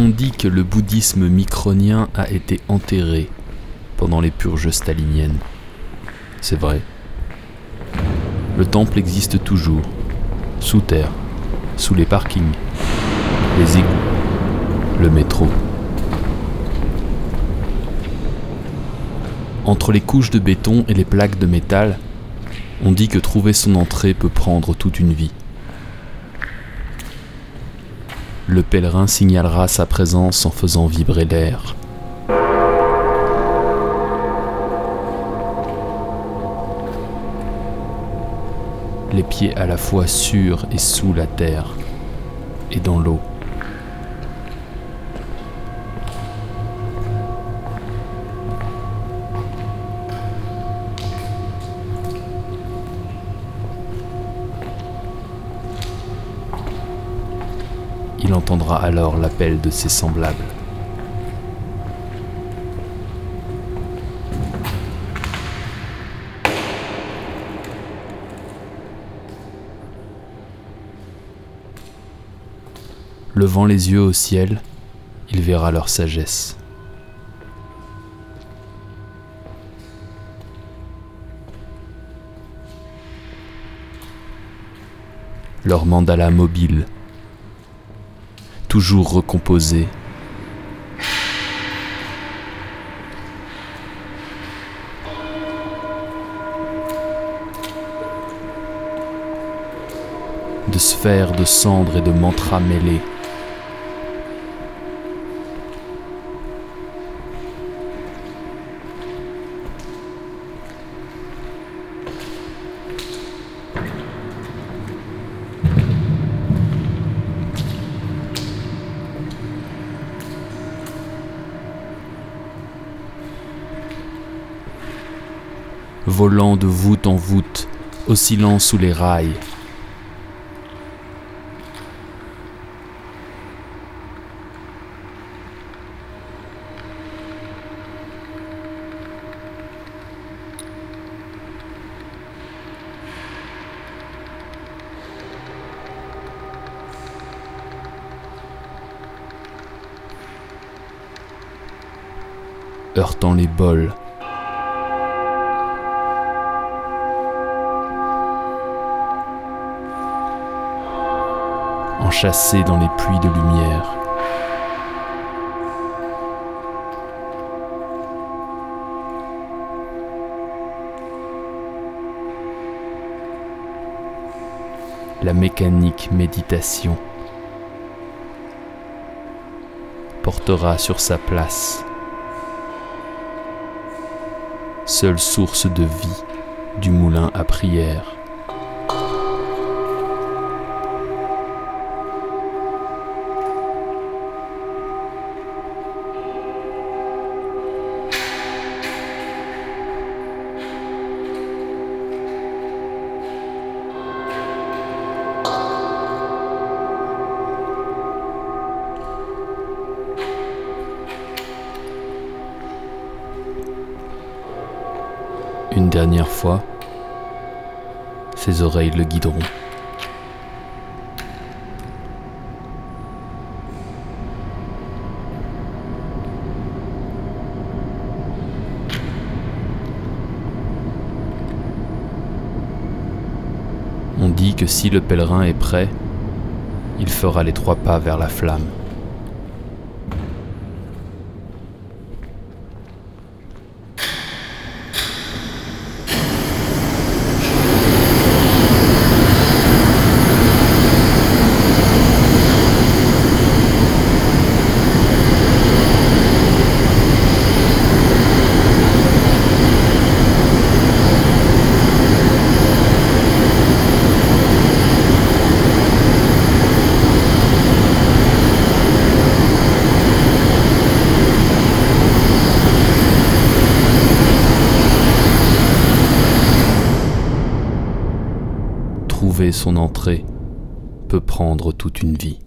On dit que le bouddhisme micronien a été enterré pendant les purges staliniennes. C'est vrai. Le temple existe toujours, sous terre, sous les parkings, les égouts, le métro. Entre les couches de béton et les plaques de métal, on dit que trouver son entrée peut prendre toute une vie. Le pèlerin signalera sa présence en faisant vibrer l'air. Les pieds à la fois sur et sous la terre et dans l'eau. Il entendra alors l'appel de ses semblables. Levant les yeux au ciel, il verra leur sagesse. Leur mandala mobile toujours recomposé. De sphères de cendres et de mantras mêlés. Volant de voûte en voûte, oscillant sous les rails. heurtant les bols, enchâssés dans les pluies de lumière. La mécanique méditation portera sur sa place, seule source de vie du moulin à prière. Une dernière fois, ses oreilles le guideront. On dit que si le pèlerin est prêt, il fera les trois pas vers la flamme. Son entrée peut prendre toute une vie.